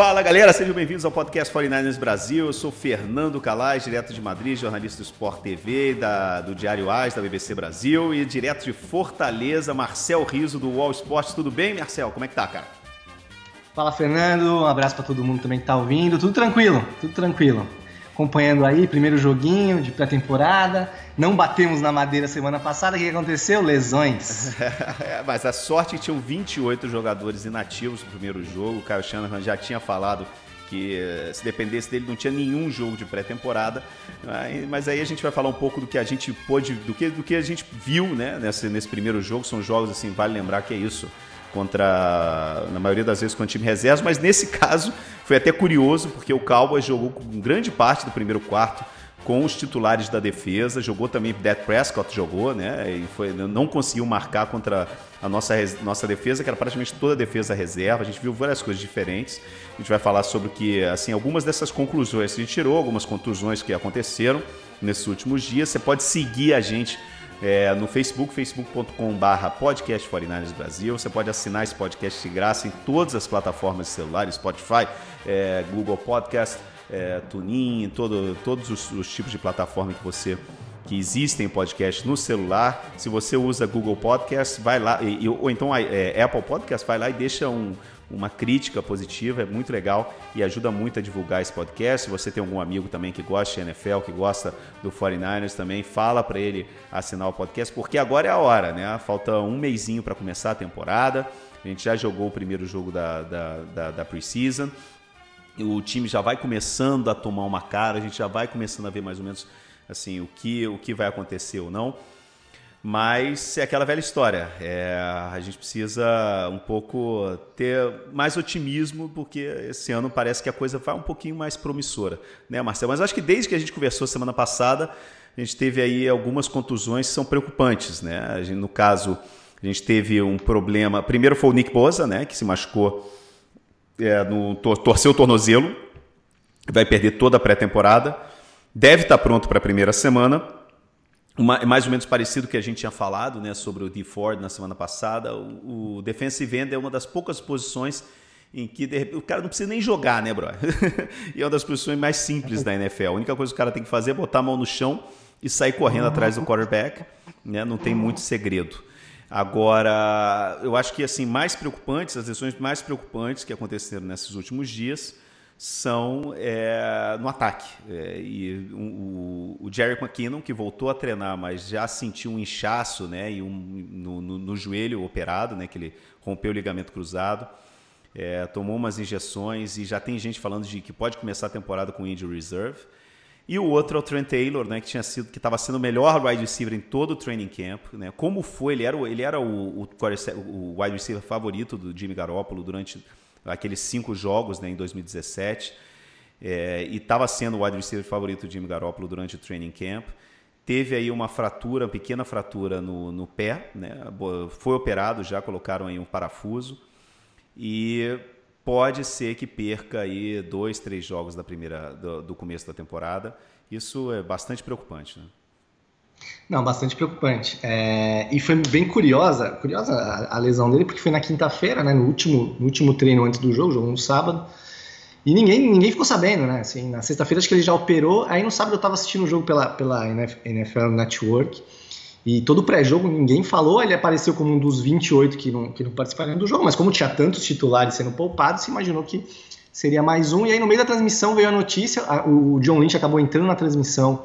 Fala galera, sejam bem-vindos ao podcast 49ers Brasil. Eu sou Fernando Calais, direto de Madrid, jornalista do Sport TV, da, do Diário AS, da BBC Brasil, e direto de Fortaleza, Marcel Riso do Wall Sports. Tudo bem, Marcel? Como é que tá, cara? Fala, Fernando. Um abraço para todo mundo também que tá ouvindo. Tudo tranquilo, tudo tranquilo acompanhando aí, primeiro joguinho de pré-temporada. Não batemos na madeira semana passada, o que aconteceu? Lesões. É, mas a sorte é que tinham 28 jogadores inativos no primeiro jogo. O Kyle Shanahan já tinha falado que eh, se dependesse dele não tinha nenhum jogo de pré-temporada. Mas aí a gente vai falar um pouco do que a gente pôde, do que, do que a gente viu né, nesse, nesse primeiro jogo. São jogos assim, vale lembrar que é isso contra, na maioria das vezes, com o time reserva, mas nesse caso foi até curioso, porque o Cowboys jogou com grande parte do primeiro quarto com os titulares da defesa, jogou também Dak Prescott jogou, né? E foi, não conseguiu marcar contra a nossa, nossa defesa, que era praticamente toda a defesa reserva. A gente viu várias coisas diferentes. A gente vai falar sobre que, assim, algumas dessas conclusões que a gente tirou, algumas contusões que aconteceram nesses últimos dias. Você pode seguir a gente é, no Facebook, facebook.com.br podcast 49 Brasil. Você pode assinar esse podcast de graça em todas as plataformas de celular, Spotify, é, Google Podcast, é, TuneIn, todo, todos os, os, tipos de plataforma que você que existem podcast no celular. Se você usa Google Podcast, vai lá, e, ou então é, Apple Podcast, vai lá e deixa um, uma crítica positiva, é muito legal e ajuda muito a divulgar esse podcast. Se você tem algum amigo também que gosta de NFL, que gosta do 49ers também, fala para ele assinar o podcast, porque agora é a hora, né? Falta um mêsinho para começar a temporada. A gente já jogou o primeiro jogo da, da, da, da Preseason. O time já vai começando a tomar uma cara, a gente já vai começando a ver mais ou menos assim o que, o que vai acontecer ou não. Mas é aquela velha história. É, a gente precisa um pouco ter mais otimismo, porque esse ano parece que a coisa vai um pouquinho mais promissora, né, Marcelo? Mas acho que desde que a gente conversou semana passada, a gente teve aí algumas contusões que são preocupantes, né? Gente, no caso, a gente teve um problema. Primeiro foi o Nick Bosa, né, que se machucou, é, no, torceu o tornozelo, vai perder toda a pré-temporada. Deve estar pronto para a primeira semana uma, mais ou menos parecido que a gente tinha falado né, sobre o D Ford na semana passada. O, o defensive end é uma das poucas posições em que o cara não precisa nem jogar, né, bro? e é uma das posições mais simples da NFL. A única coisa que o cara tem que fazer é botar a mão no chão e sair correndo atrás do quarterback. Né? Não tem muito segredo. Agora, eu acho que assim mais preocupantes, as lesões mais preocupantes que aconteceram nesses últimos dias são é, no ataque. É, e o, o Jerry McKinnon, que voltou a treinar, mas já sentiu um inchaço né, e um, no, no, no joelho operado, né, que ele rompeu o ligamento cruzado, é, tomou umas injeções e já tem gente falando de que pode começar a temporada com injury reserve. E o outro é o Trent Taylor, né, que tinha sido que estava sendo o melhor wide receiver em todo o training camp, né? Como foi? Ele era ele era o, o, o wide receiver favorito do Jimmy Garoppolo durante aqueles cinco jogos né, em 2017, é, e estava sendo o wide receiver favorito do Jimmy Garoppolo durante o training camp. Teve aí uma fratura, uma pequena fratura no, no pé, né? foi operado já, colocaram aí um parafuso, e pode ser que perca aí dois, três jogos da primeira, do, do começo da temporada. Isso é bastante preocupante. Né? Não, bastante preocupante. É, e foi bem curiosa, curiosa a, a, lesão dele, porque foi na quinta-feira, né, no último, no último treino antes do jogo, jogo no sábado. E ninguém, ninguém ficou sabendo, né? Assim, na sexta-feira acho que ele já operou. Aí no sábado eu estava assistindo o jogo pela, pela NFL Network. E todo pré-jogo ninguém falou, ele apareceu como um dos 28 que não, que não participaram do jogo, mas como tinha tantos titulares sendo poupados, se imaginou que seria mais um. E aí no meio da transmissão veio a notícia, a, o John Lynch acabou entrando na transmissão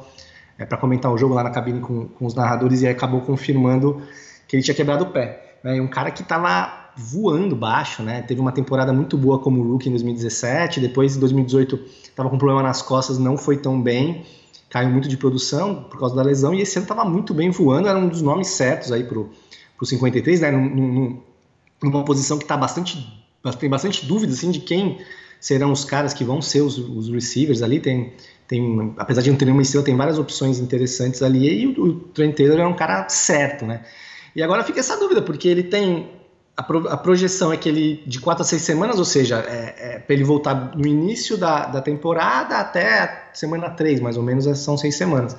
é, para comentar o jogo lá na cabine com, com os narradores e acabou confirmando que ele tinha quebrado o pé. Né? Um cara que estava voando baixo, né? Teve uma temporada muito boa como rookie em 2017, depois em 2018 estava com problema nas costas, não foi tão bem, caiu muito de produção por causa da lesão e esse ano estava muito bem voando, era um dos nomes certos aí pro 53, né? Num, num, numa posição que tá bastante tem bastante dúvida assim de quem serão os caras que vão ser os, os receivers ali. Tem, tem, apesar de não ter nenhuma estrela, tem várias opções interessantes ali. E o, o Trent Taylor é um cara certo, né? E agora fica essa dúvida, porque ele tem. A, pro, a projeção é que ele, de quatro a seis semanas, ou seja, é, é para ele voltar no início da, da temporada até semana 3, mais ou menos, são seis semanas.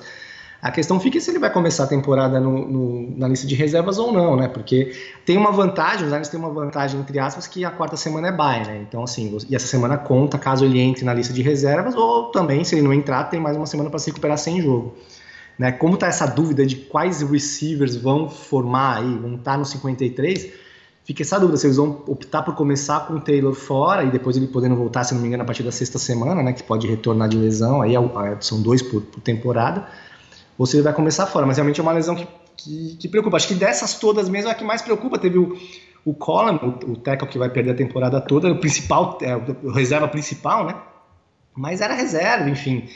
A questão fica se ele vai começar a temporada no, no, na lista de reservas ou não, né? Porque tem uma vantagem, os Lions têm uma vantagem, entre aspas, que a quarta semana é bye, né? Então, assim, e essa semana conta caso ele entre na lista de reservas, ou também, se ele não entrar, tem mais uma semana para se recuperar sem jogo. Né? Como está essa dúvida de quais receivers vão formar aí, vão estar tá no 53, fica essa dúvida se eles vão optar por começar com o Taylor fora e depois ele podendo voltar, se não me engano, a partir da sexta semana, né? Que pode retornar de lesão, aí é é, são dois por, por temporada, ou se ele vai começar fora. Mas realmente é uma lesão que, que, que preocupa. Acho que dessas todas mesmo é a que mais preocupa. Teve o, o Colin, o, o tackle que vai perder a temporada toda, o principal, é, o reserva principal, né? Mas era reserva, enfim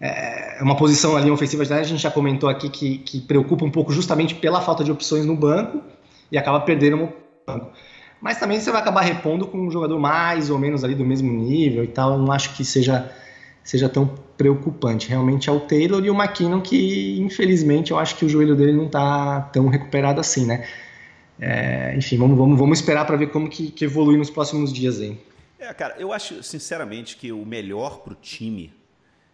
é uma posição ali ofensiva, a gente já comentou aqui que, que preocupa um pouco justamente pela falta de opções no banco e acaba perdendo no banco. Mas também você vai acabar repondo com um jogador mais ou menos ali do mesmo nível e tal. Eu não acho que seja, seja tão preocupante. Realmente é o Taylor e o McKinnon que, infelizmente, eu acho que o joelho dele não está tão recuperado assim, né? É, enfim, vamos, vamos, vamos esperar para ver como que, que evolui nos próximos dias aí. É, cara, eu acho sinceramente que o melhor para o time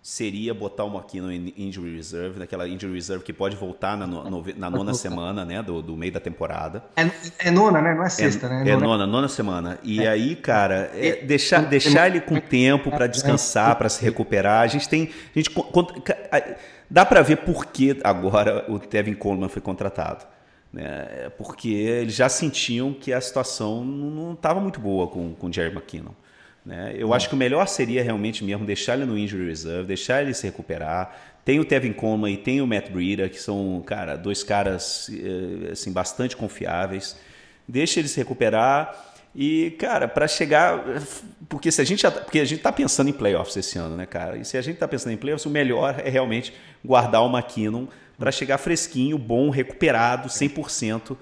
seria botar o Moquino em injury reserve, naquela injury reserve que pode voltar na, no, na nona semana, né, do, do, meio da temporada. É, é, nona, né? Não é sexta, é, né? É nona, nona, nona semana. E é. aí, cara, é deixar, deixar ele com tempo para descansar, para se recuperar. A gente tem, a gente dá para ver por que agora o Tevin Coleman foi contratado. Né? Porque eles já sentiam que a situação não estava muito boa com, com o Jerry McKinnon. Né? Eu acho que o melhor seria realmente mesmo deixar ele no injury reserve, deixar ele se recuperar. Tem o Tevin Coleman e tem o Matt Breida, que são, cara, dois caras eh, assim bastante confiáveis. Deixa ele se recuperar e, cara, para chegar, porque se a gente já, porque a gente tá pensando em playoffs esse ano, né, cara? E se a gente tá pensando em playoffs, o melhor é realmente guardar o McKinnon para chegar fresquinho, bom, recuperado, 100%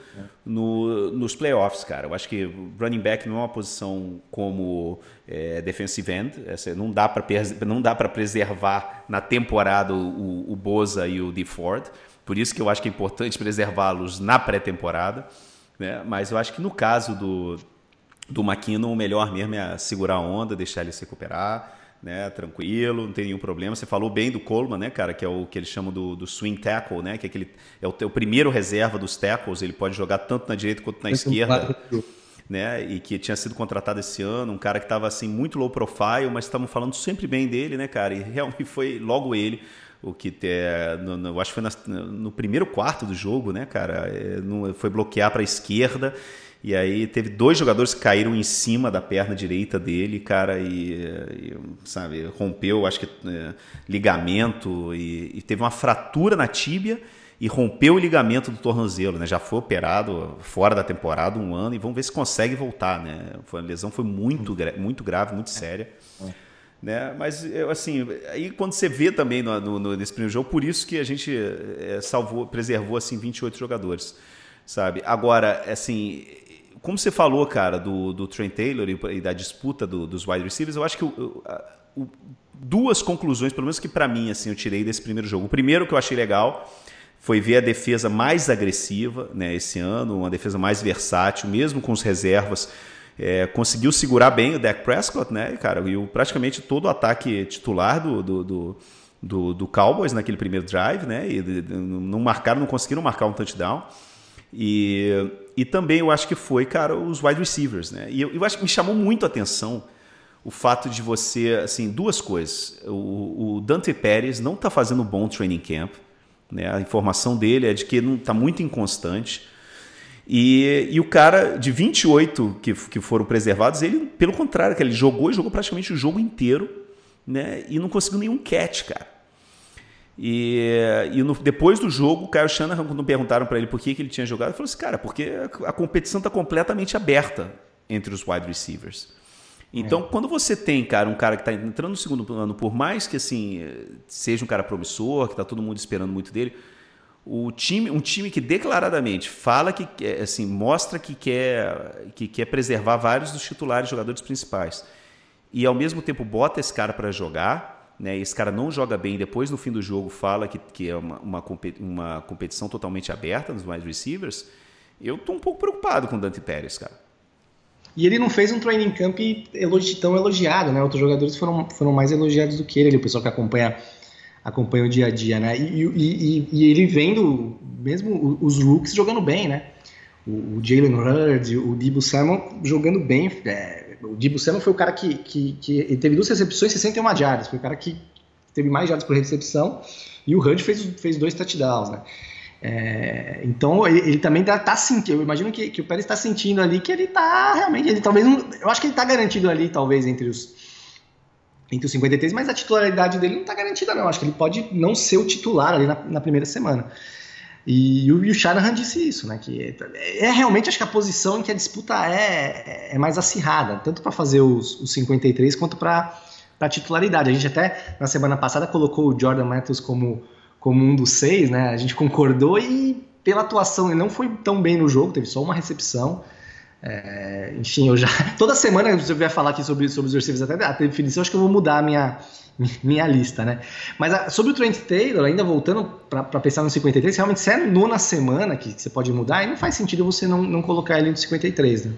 no, nos playoffs, cara. Eu acho que running back não é uma posição como é, defensive end, essa, não dá para preservar na temporada o, o Boza e o DeFord, por isso que eu acho que é importante preservá-los na pré-temporada, né? mas eu acho que no caso do, do McKinnon, o melhor mesmo é segurar a onda, deixar ele se recuperar, né, tranquilo, não tem nenhum problema. Você falou bem do Coleman, né, cara, que é o que eles chamam do, do swing tackle, né, que é, aquele, é o, é o primeiro reserva dos tackles, ele pode jogar tanto na direita quanto na esquerda. Né, e que tinha sido contratado esse ano, um cara que estava assim muito low profile, mas estavam falando sempre bem dele, né, cara? E realmente foi logo ele o que é, no, no, acho que foi na, no primeiro quarto do jogo, né, cara? É, no, foi bloquear para a esquerda e aí teve dois jogadores que caíram em cima da perna direita dele, cara, e, e sabe, rompeu, acho que é, ligamento e, e, teve uma fratura na tíbia e rompeu o ligamento do tornozelo, né? Já foi operado fora da temporada um ano e vamos ver se consegue voltar, né? Foi, a lesão foi muito, muito grave, muito séria. Né? Mas assim, aí quando você vê também no, no, nesse primeiro jogo, por isso que a gente é, salvou, preservou assim 28 jogadores, sabe? Agora, assim, como você falou, cara, do, do Trent Taylor e, e da disputa do, dos wide receivers, eu acho que o, o, duas conclusões, pelo menos que para mim, assim, eu tirei desse primeiro jogo. O primeiro que eu achei legal foi ver a defesa mais agressiva né, esse ano, uma defesa mais versátil, mesmo com os reservas. É, conseguiu segurar bem o Dak Prescott, né, cara? E o, praticamente todo o ataque titular do, do, do, do, do Cowboys naquele primeiro drive, né? E não marcaram, não conseguiram marcar um touchdown. E, e também eu acho que foi, cara, os wide receivers, né? E eu, eu acho que me chamou muito a atenção o fato de você, assim, duas coisas. O, o Dante Pérez não está fazendo bom training camp, né? A informação dele é de que não está muito inconstante. E, e o cara de 28 que, que foram preservados, ele, pelo contrário, ele jogou e jogou praticamente o jogo inteiro, né? E não conseguiu nenhum catch, cara. E, e no, depois do jogo, o Kyle Shanahan, quando perguntaram para ele por que, que ele tinha jogado, ele falou assim: cara, porque a, competição está completamente aberta entre os wide receivers. Então, é. quando você tem, cara, um cara que está entrando no segundo plano, por mais que assim seja um cara promissor, que está todo mundo esperando muito dele, o time, um time que declaradamente fala que assim mostra que quer que quer preservar vários dos titulares jogadores principais e ao mesmo tempo bota esse cara para jogar, né? Esse cara não joga bem, depois no fim do jogo fala que, que é uma, uma, uma competição totalmente aberta nos wide receivers. Eu tô um pouco preocupado com o Dante Pérez, cara. E ele não fez um training camp elogi tão elogiado, né? Outros jogadores foram, foram mais elogiados do que ele, o pessoal que acompanha, acompanha o dia a dia, né? E, e, e ele vendo mesmo os rookies jogando bem, né? O, o Jalen Hurd, o Debo Samuel jogando bem. É, o Debo Samuel foi o cara que, que, que ele teve duas recepções e 61 jardas. Foi o cara que teve mais jardas por recepção. E o Hurd fez, fez dois touchdowns, né? É, então ele, ele, também tá, tá, sentindo. Eu imagino que, que o Pérez está sentindo ali que ele está realmente. Ele talvez. eu acho que ele está garantido ali, talvez, entre os, entre os 53, mas a titularidade dele não está garantida, não. Acho que ele pode não ser o titular ali na, na primeira semana. E, o, e o Shanahan disse isso, né? Que é, é, realmente acho que a posição em que a disputa é, é mais acirrada, tanto para fazer os, os 53 quanto para a titularidade. A gente até na semana passada colocou o Jordan Matthews como como um dos seis, né? A gente concordou e pela atuação ele não foi tão bem no jogo, teve só uma recepção. É, enfim, eu já. Toda semana você vier falar aqui sobre, sobre os receivers até a definição, acho que eu vou mudar a minha, minha lista, né? Mas a, sobre o Trent Taylor, ainda voltando para pensar no 53, realmente se é nona semana que você pode mudar, aí não faz sentido você não, não colocar ele no 53, né?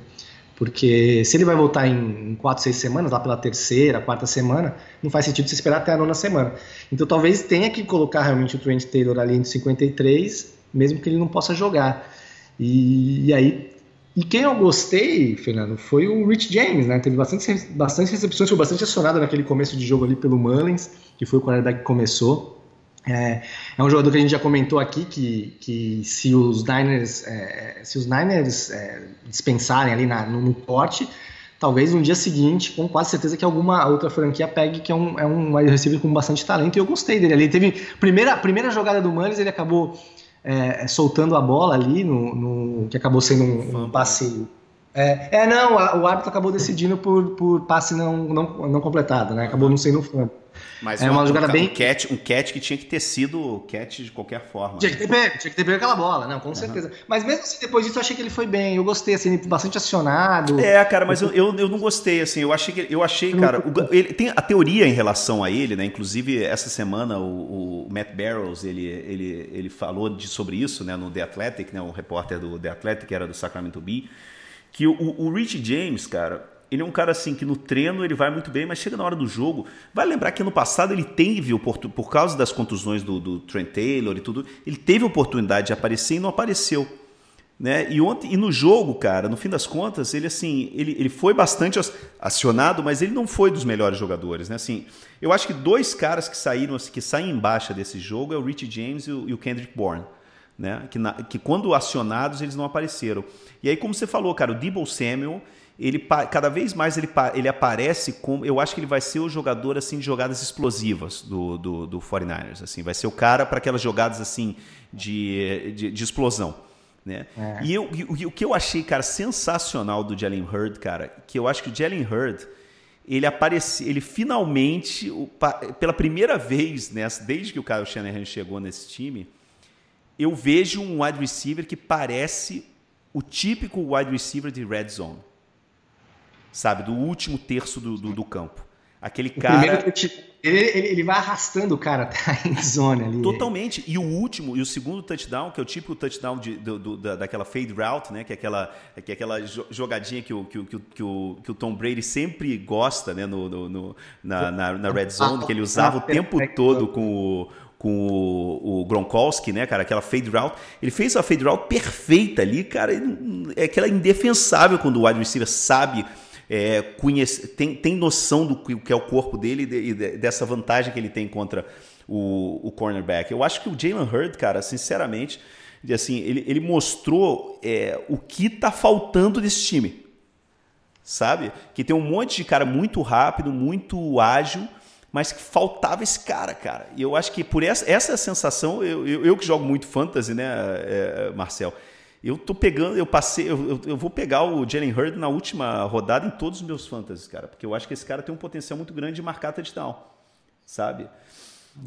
Porque se ele vai voltar em, quatro, seis semanas, lá pela terceira, quarta semana, não faz sentido você esperar até a nona semana. Então talvez tenha que colocar realmente o Trent Taylor ali em 53, mesmo que ele não possa jogar. E, e aí. E quem eu gostei, Fernando, foi o Rich James, né? Teve bastante, bastante recepções, foi bastante acionado naquele começo de jogo ali pelo Mullins, que foi o quarterback que começou. É, é, um jogador que a gente já comentou aqui que, que se os Niners, é, se os Niners é, dispensarem ali na, no, no corte, talvez no dia seguinte, com quase certeza que alguma outra franquia pegue, que é um, é um receiver com bastante talento, e eu gostei dele. Ele teve primeira primeira jogada do Manes, ele acabou é, soltando a bola ali, no, no que acabou sendo um, um passe é, é, não, o árbitro acabou decidindo por, por passe não, não, não completado, né? Acabou não sendo fã. Mas é uma, uma jogada um, bem. Um catch, um catch que tinha que ter sido catch de qualquer forma. Tinha que ter pego, tinha que ter pego aquela bola, não, com uhum. certeza. Mas mesmo assim, depois disso, eu achei que ele foi bem. Eu gostei, assim, bastante acionado. É, cara, mas eu, eu, eu não gostei, assim. Eu achei, que, eu achei cara. O, ele, tem a teoria em relação a ele, né? Inclusive, essa semana, o, o Matt Barrows, ele, ele, ele falou de, sobre isso, né? No The Athletic, né? O repórter do The Athletic, que era do Sacramento Bee que o, o Rich James, cara, ele é um cara assim que no treino ele vai muito bem, mas chega na hora do jogo. Vai lembrar que no passado ele teve, por causa das contusões do, do Trent Taylor e tudo, ele teve oportunidade de aparecer e não apareceu. Né? E, ontem, e no jogo, cara, no fim das contas, ele assim, ele, ele foi bastante acionado, mas ele não foi dos melhores jogadores, né? Assim, eu acho que dois caras que saíram, assim, que saem em baixa desse jogo é o Rich James e o, e o Kendrick Bourne né? Que, na, que quando acionados eles não apareceram. E aí, como você falou, cara, o Debo Samuel, ele cada vez mais ele, ele aparece como. Eu acho que ele vai ser o jogador assim de jogadas explosivas do, do, do 49ers. Assim, vai ser o cara para aquelas jogadas assim de, de, de explosão. Né? É. E, eu, e, o que eu achei, cara, sensacional do Jalen Hurd, cara, que eu acho que o Jalen Hurd ele aparece, ele finalmente, pela primeira vez, nessa, desde que o Kyle Shanahan chegou nesse time, eu vejo um wide receiver que parece o típico wide receiver de red zone. Sabe, do último terço do, do, do campo. Aquele cara. Ele, ele, ele, vai arrastando o cara até a endzone ali. Totalmente. E o último, e o segundo touchdown, que é o típico touchdown de, do, do, da, daquela fade route, né? Que é aquela, que é aquela jogadinha que o, que, o, que, o, que o Tom Brady sempre gosta, né? No, no, no na, na, na, red zone, que ele usava o tempo todo com o, com o, o, Gronkowski, né, cara, aquela fade route. Ele fez a fade route perfeita ali, cara. É aquela indefensável quando o wide receiver sabe, é, conhece, tem, tem noção do que é o corpo dele e dessa vantagem que ele tem contra o, o cornerback. Eu acho que o Jalen Hurd, cara, sinceramente, assim, ele, ele mostrou é, o que tá faltando desse time. Sabe? Que tem um monte de cara muito rápido, muito ágil, mas que faltava esse cara, cara. E eu acho que por essa, essa sensação, eu, eu, eu que jogo muito fantasy, né, é, Marcel? Eu tô pegando, eu passei, eu, eu vou pegar o Jalen Hurd na última rodada em todos os meus fantasies, cara, porque eu acho que esse cara tem um potencial muito grande de marcar touchdown, sabe?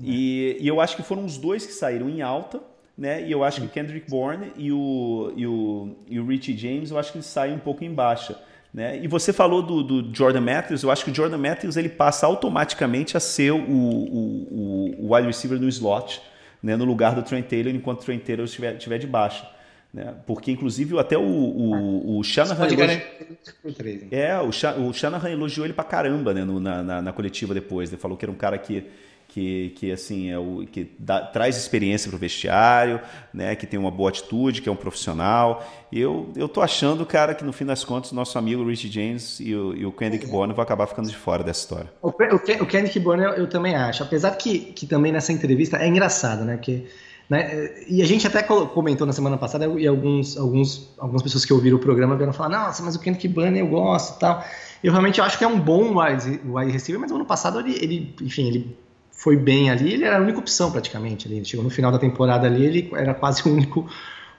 E, e eu acho que foram os dois que saíram em alta, né? E eu acho que o Kendrick Bourne e o, e o, e o Richie James, eu acho que eles saem um pouco em baixa. Né? E você falou do, do, Jordan Matthews, eu acho que o Jordan Matthews ele passa automaticamente a ser o, o, o wide receiver no slot, né? no lugar do Trent Taylor, enquanto o Trent Taylor estiver, estiver de baixo. Né? Porque, inclusive, até o, o, o Shanahan. Elogi... É, o, o Shanahan elogiou ele pra caramba né? No, na, na, na, coletiva depois. Ele falou que era um cara que que, que assim é o que dá, traz experiência para o vestiário, né, que tem uma boa atitude, que é um profissional. Eu eu tô achando, cara, que no fim das contas nosso amigo Rich James e o, e o Kendrick é. Bourne vão acabar ficando de fora dessa história. O, o, o Kendrick Bourne eu, eu, também acho, apesar que, que também nessa entrevista é engraçado, né, porque né, e a gente até comentou na semana passada e alguns, alguns, algumas pessoas que ouviram o programa vieram falar, nossa, mas o Kendrick Bourne eu gosto e tal. Eu realmente acho que é um bom wide, wide receiver, mas no ano passado ele, ele enfim, ele foi bem ali, ele era a única opção praticamente. Ali. Ele chegou no final da temporada ali, ele era quase o único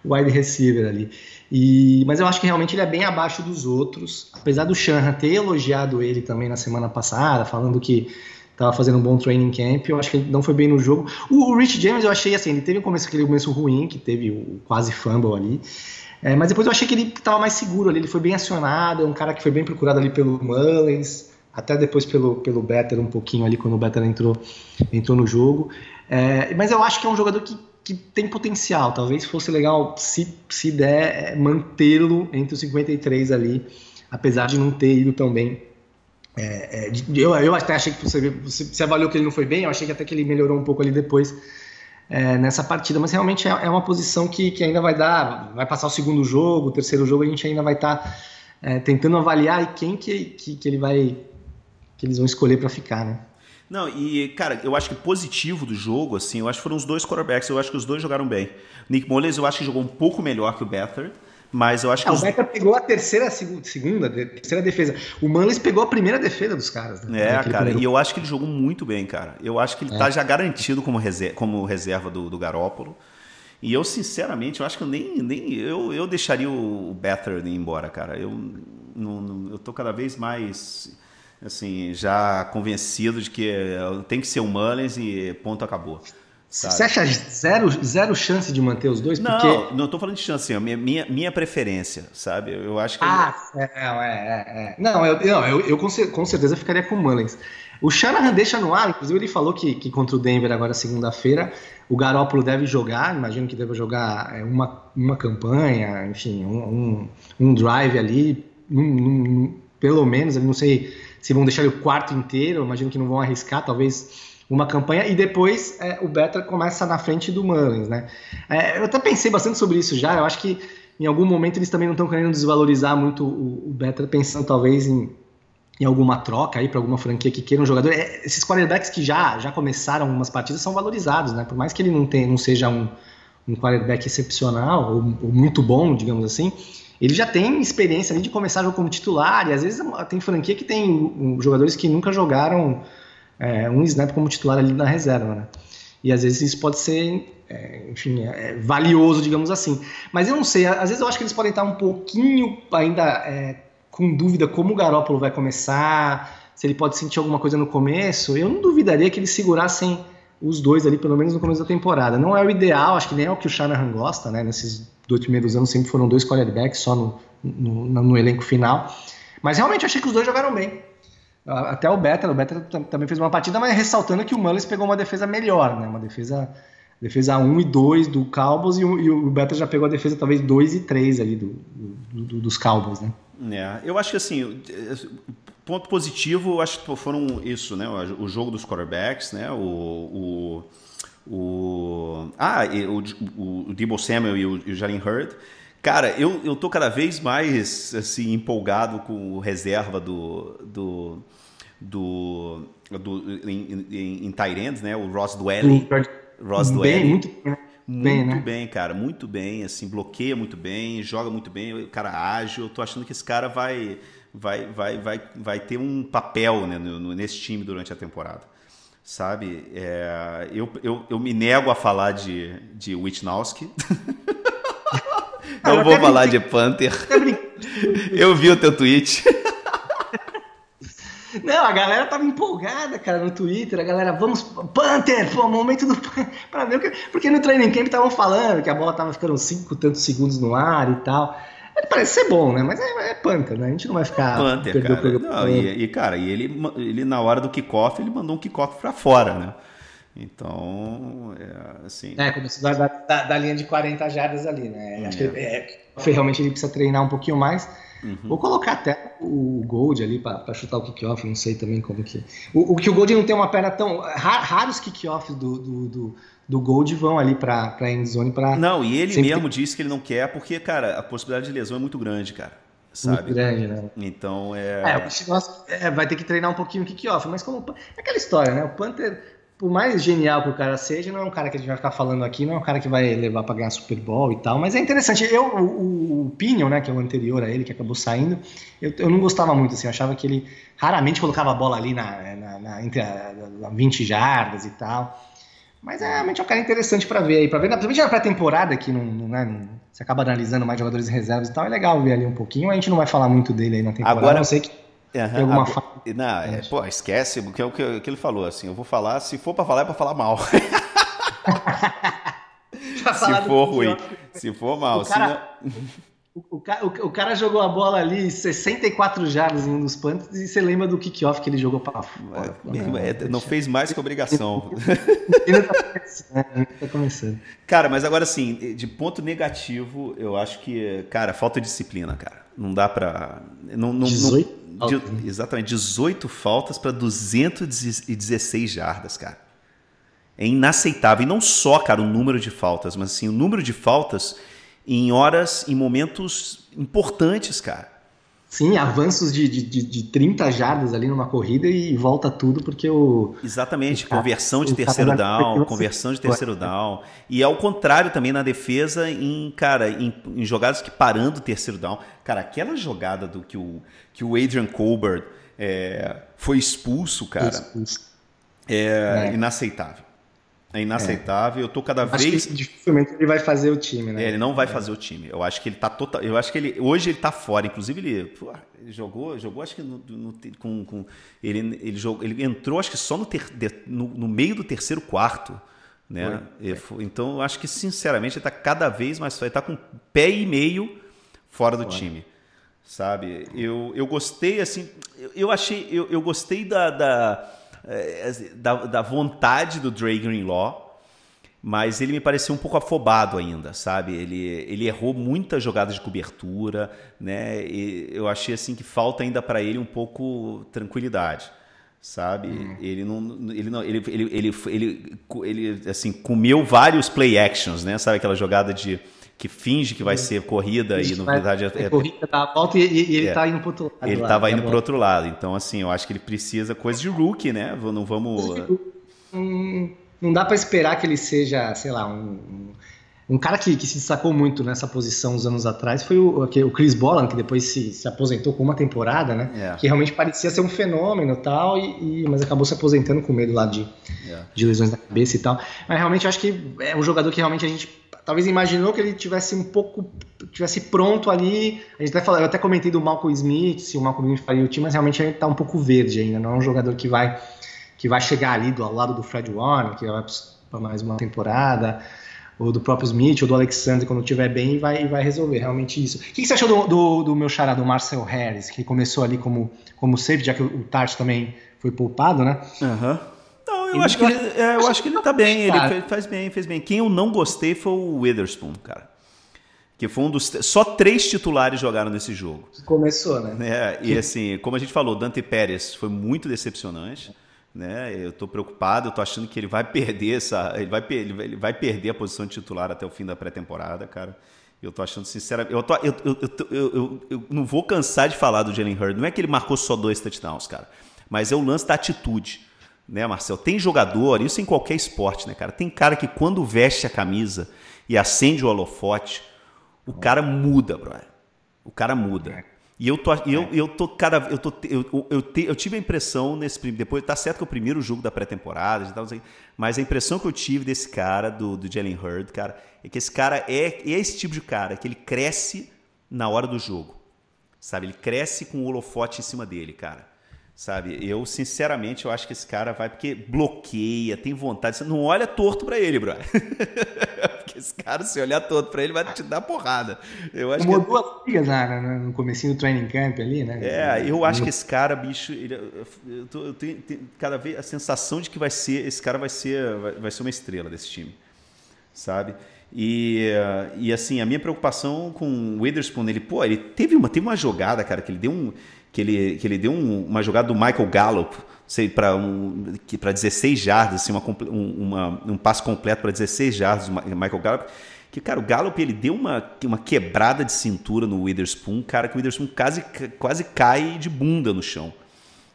wide receiver ali. E, mas eu acho que realmente ele é bem abaixo dos outros. Apesar do Shanahan ter elogiado ele também na semana passada, falando que estava fazendo um bom training camp, eu acho que ele não foi bem no jogo. O, o Rich James eu achei assim, ele teve um começo, aquele começo ruim, que teve o quase fumble ali. É, mas depois eu achei que ele estava mais seguro ali, ele foi bem acionado, é um cara que foi bem procurado ali pelo Mullins até depois pelo, pelo Better um pouquinho ali, quando o Better entrou, entrou no jogo. É, mas eu acho que é um jogador que, que tem potencial. Talvez fosse legal, se, se der, é, mantê-lo entre os 53 ali, apesar de não ter ido tão bem. É, é eu, eu até achei que você, você, você, avaliou que ele não foi bem, eu achei que até que ele melhorou um pouco ali depois é, nessa partida, mas realmente é, é, uma posição que, que ainda vai dar, vai passar o segundo jogo, o terceiro jogo, a gente ainda vai estar tá, é, tentando avaliar quem que, que, que ele vai que eles vão escolher para ficar, né? Não, e, cara, eu acho que positivo do jogo, assim, eu acho que foram os dois quarterbacks, eu acho que os dois jogaram bem. Nick Mullins, eu acho que jogou um pouco melhor que o Better, mas eu acho que. É, os... O Better pegou a terceira, segunda, terceira defesa. O Mullins pegou a primeira defesa dos caras. Né? É, cara, primeiro... e eu acho que ele jogou muito bem, cara. Eu acho que ele é. tá já garantido como reserva, como reserva do, do Garópolo. E eu, sinceramente, eu acho que eu nem. nem eu, eu deixaria o Better ir embora, cara. Eu, não, não, eu tô cada vez mais assim, já convencido de que tem que ser o Mullins e ponto acabou. Sabe? Você acha zero, zero chance de manter os dois? Não, Porque... não estou falando de chance, assim, minha, minha preferência, sabe? Eu acho que. Ah, é, é, é, é. Não, eu, não, eu, eu com, certeza ficaria com o Mullins. O Shanahan deixa no ar, inclusive ele falou que, que contra o Denver agora segunda-feira o Garópolo deve jogar, imagino que deve jogar é, uma, uma campanha, enfim, um, um, um drive ali, um, pelo menos, eu não sei se vão deixar ele o quarto inteiro, imagino que não vão arriscar, talvez uma campanha, e depois é, o Beta começa na frente do Mullins, né? É, eu até pensei bastante sobre isso já, eu acho que em algum momento eles também não estão querendo desvalorizar muito o, o Beta, pensando talvez em, em alguma troca aí para alguma franquia que queira um jogador. É, esses quarterbacks que já, já começaram algumas partidas são valorizados, né? Por mais que ele não, tenha, não seja um, um quarterback excepcional ou, ou muito bom, digamos assim, ele já tem experiência de começar jogo como titular, e às vezes tem franquia que tem jogadores que nunca jogaram é, um snap como titular ali na reserva, né? E às vezes isso pode ser, é, enfim, é, é valioso, digamos assim. Mas eu não sei, às vezes eu acho que eles podem estar um pouquinho ainda é, com dúvida como o Garópolo vai começar, se ele pode sentir alguma coisa no começo. Eu não duvidaria que eles segurassem os dois ali, pelo menos no começo da temporada. Não é o ideal, acho que nem é o que o Shanahan gosta, né? Nesses dois primeiros anos sempre foram dois quarterbacks só no, no, no elenco final. Mas realmente eu achei que os dois jogaram bem. Até o Better, o Better também fez uma partida, mas ressaltando que o Mullins pegou uma defesa melhor, né? Uma defesa defesa 1 e 2 do Cowboys e o, e o Better já pegou a defesa talvez 2 e 3 ali do, do, do, dos Cowboys, né? É, eu acho que assim, ponto positivo, acho que foram isso, né? O jogo dos quarterbacks, né? O, o o, ah, o, o, o Debo Samuel e o, e o Jalen Hurd. Cara, eu, eu tô cada vez mais assim empolgado com o reserva do do do, do em, em, em Tyrants, né? O Ross Dwelly. Ross Dwelly. Muito, muito bem, né? bem, cara, muito bem, assim, bloqueia muito bem, joga muito bem, o cara ágil. Eu tô achando que esse cara vai vai vai vai, vai ter um papel né, no, nesse time durante a temporada sabe? É, eu, eu, eu me nego a falar de, de Witnowski. Não vou falar de Panther. Eu vi o teu tweet. Não, a galera tava empolgada, cara, no Twitter. A galera, vamos, Panther, pô, momento do para ver o que. Porque no training camp estavam falando que a bola tava ficando cinco tantos segundos no ar e tal. Ele parece ser bom, né? Mas é, é Panther, né? A gente não vai ficar. Panther, cara. Não, e, e, cara, e ele, ele na hora do kickoff, ele mandou um kickoff pra fora, né? Então, é, assim. É, começou da, da, da, linha de 40 jardas ali, né? É. Acho que ele, é, realmente ele precisa treinar um pouquinho mais. Uhum. Vou colocar até o Gold ali para chutar o kickoff, não sei também como que. O, o que o Gold não tem uma perna tão. Raros kickoffs do, do, do, do Gold vão ali para a endzone para. Não, e ele sempre... mesmo disse que ele não quer, porque, cara, a possibilidade de lesão é muito grande, cara. Sabe? Muito grande, né? Então é. É, o é, vai ter que treinar um pouquinho o kickoff, mas como. É aquela história, né? O Panther por mais genial que o cara seja, não é um cara que a gente vai ficar falando aqui, não é um cara que vai levar para ganhar Super Bowl e tal, mas é interessante. Eu, o, o Pinion, né, que é o anterior a ele, que acabou saindo, eu, eu não gostava muito, assim, eu achava que ele raramente colocava a bola ali na, na, na entre a, a 20 jardas e tal. Mas é realmente um cara interessante para ver aí, para ver, principalmente na pré-temporada, que não, não, né, você acaba analisando mais jogadores em reservas e tal, é legal ver ali um pouquinho. A gente não vai falar muito dele aí na temporada, Agora, não sei que Uhum. alguma a, fa... Não, é, pô, esquece o que, o, que, que ele falou, assim, eu vou falar, se for para falar, é para falar mal. se for ruim, se for mal. O cara, o, o, o, cara jogou a bola ali 64 jardas em um dos punts e você lembra do kickoff que ele jogou para fora. É, é, não fez mais que obrigação. tá começando. Cara, mas agora assim, de ponto negativo, eu acho que, cara, falta disciplina, cara. Não dá para não, não, 18? Não, de, exatamente, 18 faltas para 216 jardas, cara. É inaceitável. E não só, cara, o número de faltas, mas assim, o número de faltas em horas, em momentos importantes, cara. Sim, avanços de, de, de 30 jardas ali numa corrida e volta tudo porque o. Exatamente, o conversão de terceiro down, conversão de terceiro down. E ao contrário também na defesa, em, cara, em, em jogadas que parando o terceiro down. Cara, aquela jogada do que o, que o Adrian Colbert é, foi expulso, cara, expulso. É, é, inaceitável. É inaceitável. Eu tô cada acho vez. Que dificilmente ele vai fazer o time, né? É, ele não vai fazer o time. Eu acho que ele tá total. Eu acho que ele hoje ele tá fora. Inclusive ele, pô, ele jogou, jogou acho que no, no, com, com, ele ele jogou, ele entrou acho que só no, ter, no, no meio do terceiro quarto, né? Foi. Então eu acho que sinceramente ele tá cada vez mais ele tá com pé e meio fora do time sabe? Eu, eu gostei, assim, eu, eu achei, eu, eu gostei da, da, é, da, da, vontade do Dre Greenlaw, mas ele me pareceu um pouco afobado ainda, sabe? Ele, ele errou muitas jogadas de cobertura, né? E eu achei assim que falta ainda para ele um pouco tranquilidade, sabe? Hum. Ele não, ele não, ele, ele, ele, ele, ele, assim comeu vários play actions, né? Sabe aquela jogada de que finge que vai ser corrida e na verdade é, é corrida tá volta e, e ele é, tá indo pro outro lado. Ele estava indo pro outro lado. Então assim, eu acho que ele precisa coisa de rookie, né? Não vamos não, não dá para esperar que ele seja, sei lá, um, um cara que, que, se destacou muito nessa posição uns anos atrás foi o, o Chris Bolland, que depois se, se aposentou com uma temporada, né? Yeah. É. Que realmente parecia ser um fenômeno tal, e, e mas acabou se aposentando com medo lá de, yeah. de lesões na cabeça e tal. Mas realmente eu acho que é um jogador que realmente a gente talvez imaginou que ele tivesse um pouco tivesse pronto ali. A gente até falou, eu até comentei do Malcolm Smith, se o Malcolm Smith faria o time, mas realmente ele está um pouco verde ainda. Não é um jogador que vai que vai chegar ali do ao lado do Fred Warner, que vai para mais uma temporada, ou do próprio Smith, ou do Alexander quando estiver bem e vai, vai resolver realmente isso. O que, você achou do, do, do, meu chará, do Marcel Harris, que começou ali como, como safety, já que o, o Tart também foi poupado, né? Aham. Uhum. Eu acho que ele, é, eu acho que ele tá bem, ele faz bem, fez bem. Quem eu não gostei foi o Witherspoon, cara. Que foi um dos. Só três titulares jogaram nesse jogo. Começou, né? É, e assim, como a gente falou, Dante Pérez foi muito decepcionante. Né? Eu tô preocupado, eu tô achando que ele vai perder essa. Ele vai, ele vai perder a posição de titular até o fim da pré-temporada, cara. Eu tô achando sinceramente. Eu, tô, eu, eu, eu, eu, não vou cansar de falar do Jalen Hurd. Não é que ele marcou só dois touchdowns, cara. Mas é o lance da atitude né, Marcel? Tem jogador, isso em qualquer esporte, né, cara? Tem cara que quando veste a camisa e acende o holofote, o cara muda, brother. O cara muda. E eu tô, eu, eu tô cara, eu tô, eu, eu, te, eu tive a impressão nesse depois tá certo que é o primeiro jogo da pré-temporada, mas a impressão que eu tive desse cara do, do Jalen Hurd, cara, é que esse cara é, é esse tipo de cara que ele cresce na hora do jogo, sabe? Ele cresce com o holofote em cima dele, cara Sabe? Eu, sinceramente, eu acho que esse cara vai porque bloqueia, tem vontade. Você não olha torto para ele, bro. porque esse cara, se olhar torto para ele, vai te dar porrada. Eu acho Tomou que... duas ligas né, no comecinho do training camp ali, né? É, eu acho que esse cara, bicho, ele, eu, tô, eu tenho, tenho, cada vez a sensação de que vai ser, esse cara vai ser, vai, vai ser uma estrela desse time, sabe? E, e assim, a minha preocupação com o Witherspoon, ele, pô, ele teve uma, teve uma jogada, cara, que ele deu um que ele, que ele deu um, uma jogada do Michael Gallup para um, para 16 jardas, assim, uma, uma, um passo completo para 16 jardas Michael Gallup. Que, cara, o Gallup ele deu uma, uma quebrada de cintura no Witherspoon, cara, que o Witherspoon quase, quase cai de bunda no chão.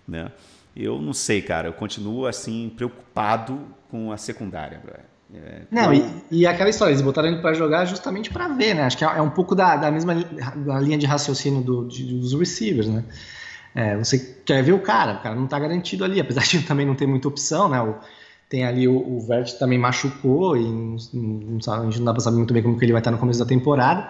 Né? Eu não sei, cara, eu continuo assim preocupado com a secundária, brother. É, não, e, e, aquela história, eles botaram ele para jogar justamente para ver, né? Acho que é, é, um pouco da, da mesma da linha de raciocínio do, de, dos receivers, né? É, você quer ver o cara, o cara não está garantido ali, apesar de também não ter muita opção, né? O, tem ali o, o Vert também machucou e não, não, gente não dá para saber muito bem como que ele vai estar no começo da temporada.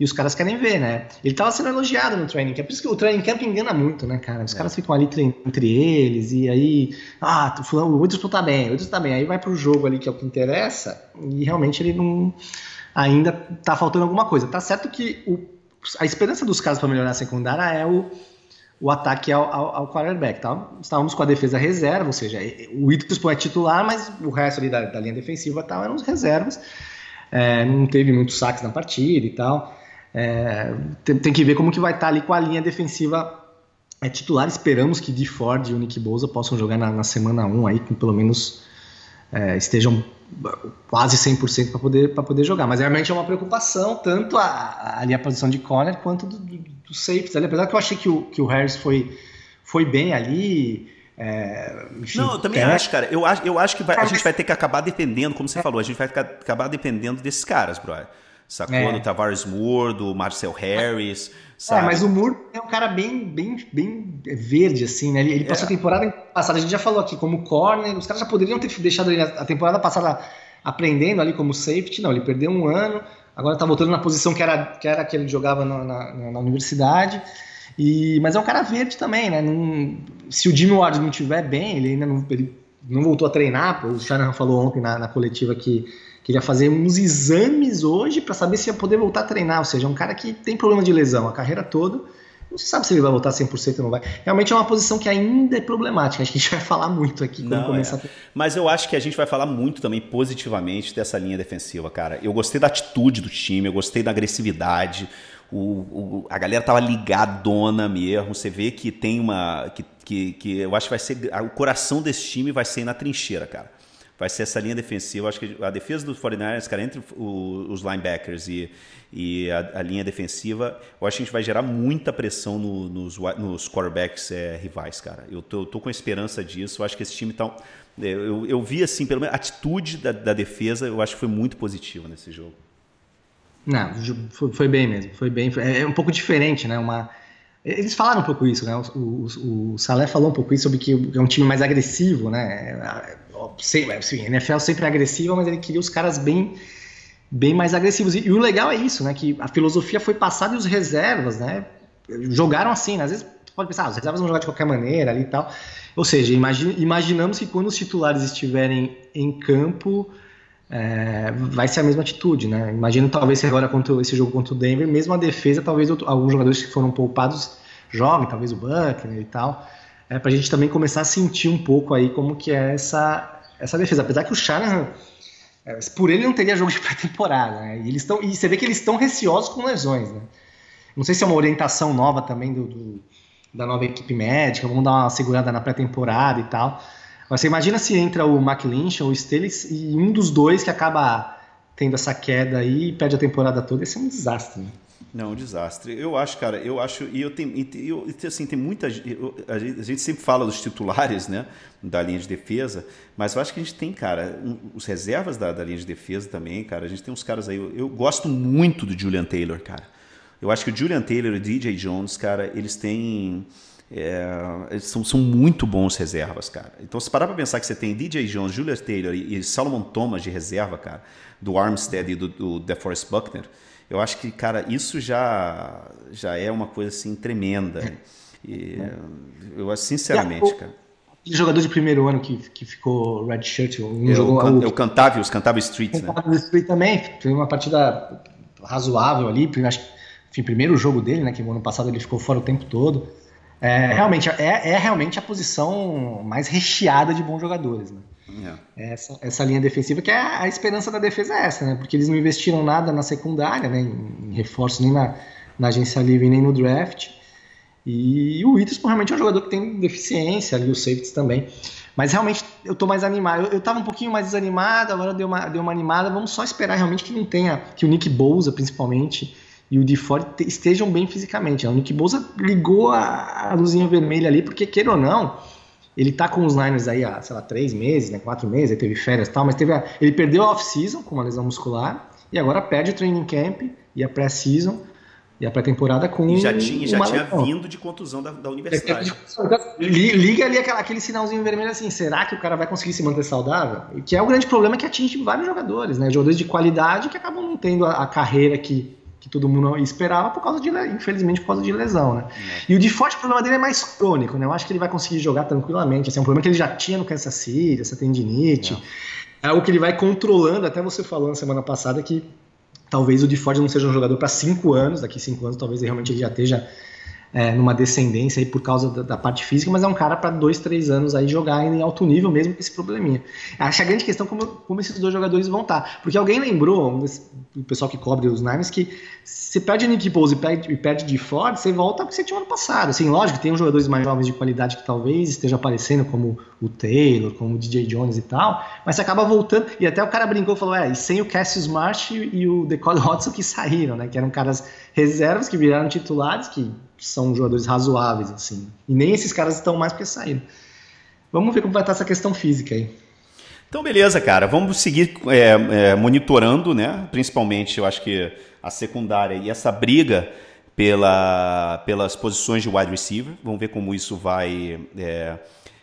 E os caras querem ver, né? Ele tava sendo elogiado no training camp. Por isso que o training camp engana muito, né, cara? Os é. caras ficam ali entre eles e aí. Ah, o Witherspoon tá bem, o Witherspoon tá bem. Aí vai pro jogo ali que é o que interessa e realmente ele não. Ainda tá faltando alguma coisa. Tá certo que o, a esperança dos caras para melhorar a secundária é o, o ataque ao, ao, ao quarterback. Tá? Estávamos com a defesa reserva, ou seja, o Witherspoon é titular, mas o resto ali da, da linha defensiva tal, eram os reservas. É, não teve muitos saques na partida e tal. É, tem, tem, que ver como que vai estar tá ali com a linha defensiva é, titular. Esperamos que de Ford e o Nick Bosa possam jogar na, na semana 1 aí, com pelo menos é, estejam quase 100% para poder, poder jogar. Mas realmente é uma preocupação, tanto a, a, ali a posição de corner quanto do, do, do safety. Ali, apesar que eu achei que o, que o Harris foi, foi bem ali. É, enfim, não, eu também é, acho, cara. Eu acho, eu acho que vai, a gente vai ter que acabar dependendo, como você é. falou, a gente vai acabar dependendo desses caras, brother. Sacou? É. Do Tavares Moore, do Marcel Harris. É, sabe? É, mas o Moore é um cara bem, bem, bem verde, assim, né? Ele, ele passou é. a temporada passada, a gente já falou aqui, como corner, os caras já poderiam ter deixado ele a temporada passada aprendendo ali como safety, não, ele perdeu um ano, agora tá voltando na posição que era, que era que ele jogava na, na, na universidade. E, mas é um cara verde também, né? Não, se o Jimmy Ward não estiver bem, ele ainda não, ele não voltou a treinar. O Shanahan falou ontem na, na coletiva que Queria fazer uns exames hoje para saber se ia poder voltar a treinar. Ou seja, é um cara que tem problema de lesão a carreira toda. Não se sabe se ele vai voltar 100% ou não vai. Realmente é uma posição que ainda é problemática. Acho que a gente vai falar muito aqui quando não, começar. É. Mas eu acho que a gente vai falar muito também positivamente dessa linha defensiva, cara. Eu gostei da atitude do time, eu gostei da agressividade. O, o, a galera tava ligadona mesmo. Você vê que tem uma. Que, que, que eu acho que vai ser. O coração desse time vai ser na trincheira, cara vai ser essa linha defensiva. Acho que a defesa dos 49ers, cara, entre o, os linebackers e, e a, a, linha defensiva, eu acho que a gente vai gerar muita pressão no, nos, nos quarterbacks é, rivais, cara. Eu tô, eu tô, com esperança disso. Eu acho que esse time tá. Eu, eu vi, assim, pelo menos a atitude da, da defesa, eu acho que foi muito positiva nesse jogo. Não, foi, foi bem mesmo. Foi bem. É, é um pouco diferente, né? Uma eles falaram um pouco isso, né? O, o, o, Salé falou um pouco isso sobre que é um time mais agressivo, né? Sei, assim, a NFL sempre é agressiva, mas ele queria os caras bem, bem mais agressivos. E, e, o legal é isso, né? Que a filosofia foi passada e os reservas, né? Jogaram assim, né? Às vezes pode pensar, ah, os reservas vão jogar de qualquer maneira ali e tal. Ou seja, imagine, imaginamos que quando os titulares estiverem em campo, é, vai ser a mesma atitude, né? Imagino talvez agora contra esse jogo contra o Denver, mesmo a defesa, talvez outro, alguns jogadores que foram poupados joguem, talvez o Buckner e tal, é, para a gente também começar a sentir um pouco aí como que é essa, essa defesa. Apesar que o Shanahan, é, por ele não teria jogo de pré-temporada, né? E, eles tão, e você vê que eles estão receosos com lesões, né? Não sei se é uma orientação nova também do, do da nova equipe médica, vamos dar uma segurada na pré-temporada e tal. Você imagina se entra o McLinch ou o Steelers e um dos dois que acaba tendo essa queda aí e perde a temporada toda, isso é um desastre. Né? Não, um desastre. Eu acho, cara, eu acho, e eu tenho, eu, assim, tem muita, eu, a gente sempre fala dos titulares, né, da linha de defesa, mas eu acho que a gente tem, cara, um, os reservas da, da, linha de defesa também, cara, a gente tem uns caras aí, eu, eu gosto muito do Julian Taylor, cara. Eu acho que o Julian Taylor e o DJ Jones, cara, eles têm é, são, são muito bons reservas, cara. Então, se parar para pensar que você tem DJ Jones, Julius Taylor e, e Solomon Thomas de reserva, cara, do Armstead e do, do DeForest Buckner, eu acho que, cara, isso já, já é uma coisa assim tremenda. E, eu acho, sinceramente, cara. Aquele jogador de primeiro ano que, que ficou red shirt, um eu, jogo, can, eu cantava, os cantava Street, né? Street também, foi uma partida razoável ali, acho enfim, primeiro jogo dele, né, que no ano passado ele ficou fora o tempo todo. É, realmente, é, é realmente a posição mais recheada de bons jogadores, né? É. Essa, essa linha defensiva, que é a, a, esperança da defesa é essa, né? Porque eles não investiram nada na secundária, né? Em, em reforço nem na, na agência livre, nem no draft. E o Witherspoon realmente é um jogador que tem deficiência, ali os safeties também. Mas realmente eu tô mais animado. Eu, eu tava um pouquinho mais desanimado, agora deu uma, deu uma animada. Vamos só esperar realmente que não tenha, que o Nick Bouza, principalmente, e o DeFord estejam bem fisicamente. O Nick Bouza ligou a, a luzinha vermelha ali, porque, queira ou não, ele tá com os Niners aí há, sei lá, três meses, né, quatro meses, aí teve férias e tal, mas teve a, ele perdeu a off-season com uma lesão muscular e agora perde o training camp e a pré-season e a pré-temporada com e já tinha, já tinha vindo de contusão da, da universidade. Liga ali aquela, aquele sinalzinho vermelho assim, será que o cara vai conseguir se manter saudável? Que é o grande problema que atinge vários jogadores, né? Jogadores de qualidade que acabam não tendo a, a carreira que que todo mundo esperava por causa de, infelizmente, por causa de lesão, né? É. E o de forte, o problema dele é mais crônico, né? Eu acho que ele vai conseguir jogar tranquilamente. Assim, é um problema que ele já tinha no Kansas City, essa tendinite. É, é algo que ele vai controlando, até você falou na semana passada que talvez o de Ford não seja um jogador para cinco anos, daqui cinco anos talvez realmente ele já esteja é, numa descendência aí por causa da, da parte física, mas é um cara para dois, três anos aí jogar em alto nível mesmo com esse probleminha. Acho a grande questão como, como esses dois jogadores vão estar. Tá. Porque alguém lembrou, o pessoal que cobre os Niners, que se perde Nick Pose e perde, e perde de Ford, você volta para o que você tinha ano passado. Assim, lógico, tem uns jogadores mais jovens de qualidade que talvez esteja aparecendo, como o Taylor, como o DJ Jones e tal, mas você acaba voltando, e até o cara brincou e falou, é, e sem o Cassius Marsh e o Decolle Watson que saíram, né, que eram caras reservas que viraram titulares, que são jogadores razoáveis, assim. E nem esses caras estão mais porque saíram. Vamos ver como vai estar essa questão física aí. Então, beleza, cara. Vamos seguir é, é, monitorando, né? Principalmente, eu acho que a secundária e essa briga pela, pelas posições de wide receiver. Vamos ver como isso vai é,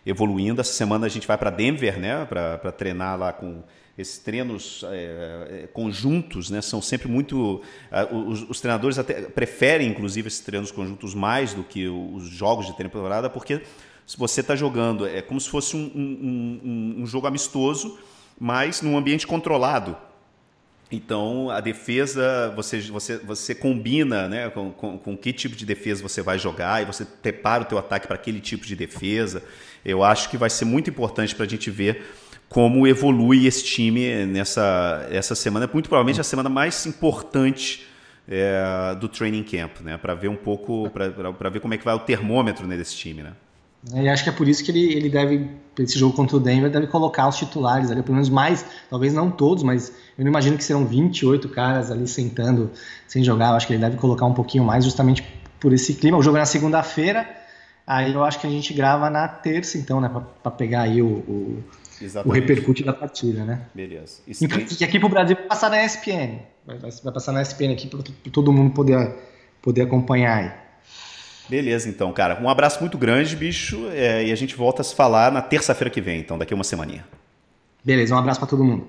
evoluindo. Essa semana a gente vai para Denver, né? Para treinar lá com esses treinos é, conjuntos né, são sempre muito. Uh, os, os, treinadores até preferem, inclusive, esses treinos conjuntos mais do que os jogos de temporada, porque você está jogando, é como se fosse um, um, um, um, jogo amistoso, mas num ambiente controlado. Então, a defesa, você, você, você combina né, com, com, com que tipo de defesa você vai jogar e você prepara o teu ataque para aquele tipo de defesa. Eu acho que vai ser muito importante para a gente ver como evolui esse time nessa essa semana, muito provavelmente a semana mais importante é, do training camp, né? Para ver um pouco, para ver como é que vai o termômetro né, desse time, né? É, e acho que é por isso que ele, ele deve, esse jogo contra o Denver, deve colocar os titulares ali, pelo menos mais, talvez não todos, mas eu não imagino que serão 28 caras ali sentando sem jogar. Eu acho que ele deve colocar um pouquinho mais, justamente por esse clima. O jogo é na segunda-feira, aí eu acho que a gente grava na terça, então, né, para pegar aí o, o Exatamente. o repercute da partida, né? Beleza. E aqui pro Brasil vai passar na ESPN. Vai, vai passar na ESPN aqui para todo mundo poder, poder acompanhar aí. Beleza, então, cara. Um abraço muito grande, bicho. É, e a gente volta a se falar na terça-feira que vem, então, daqui a uma semaninha. Beleza, um abraço para todo mundo.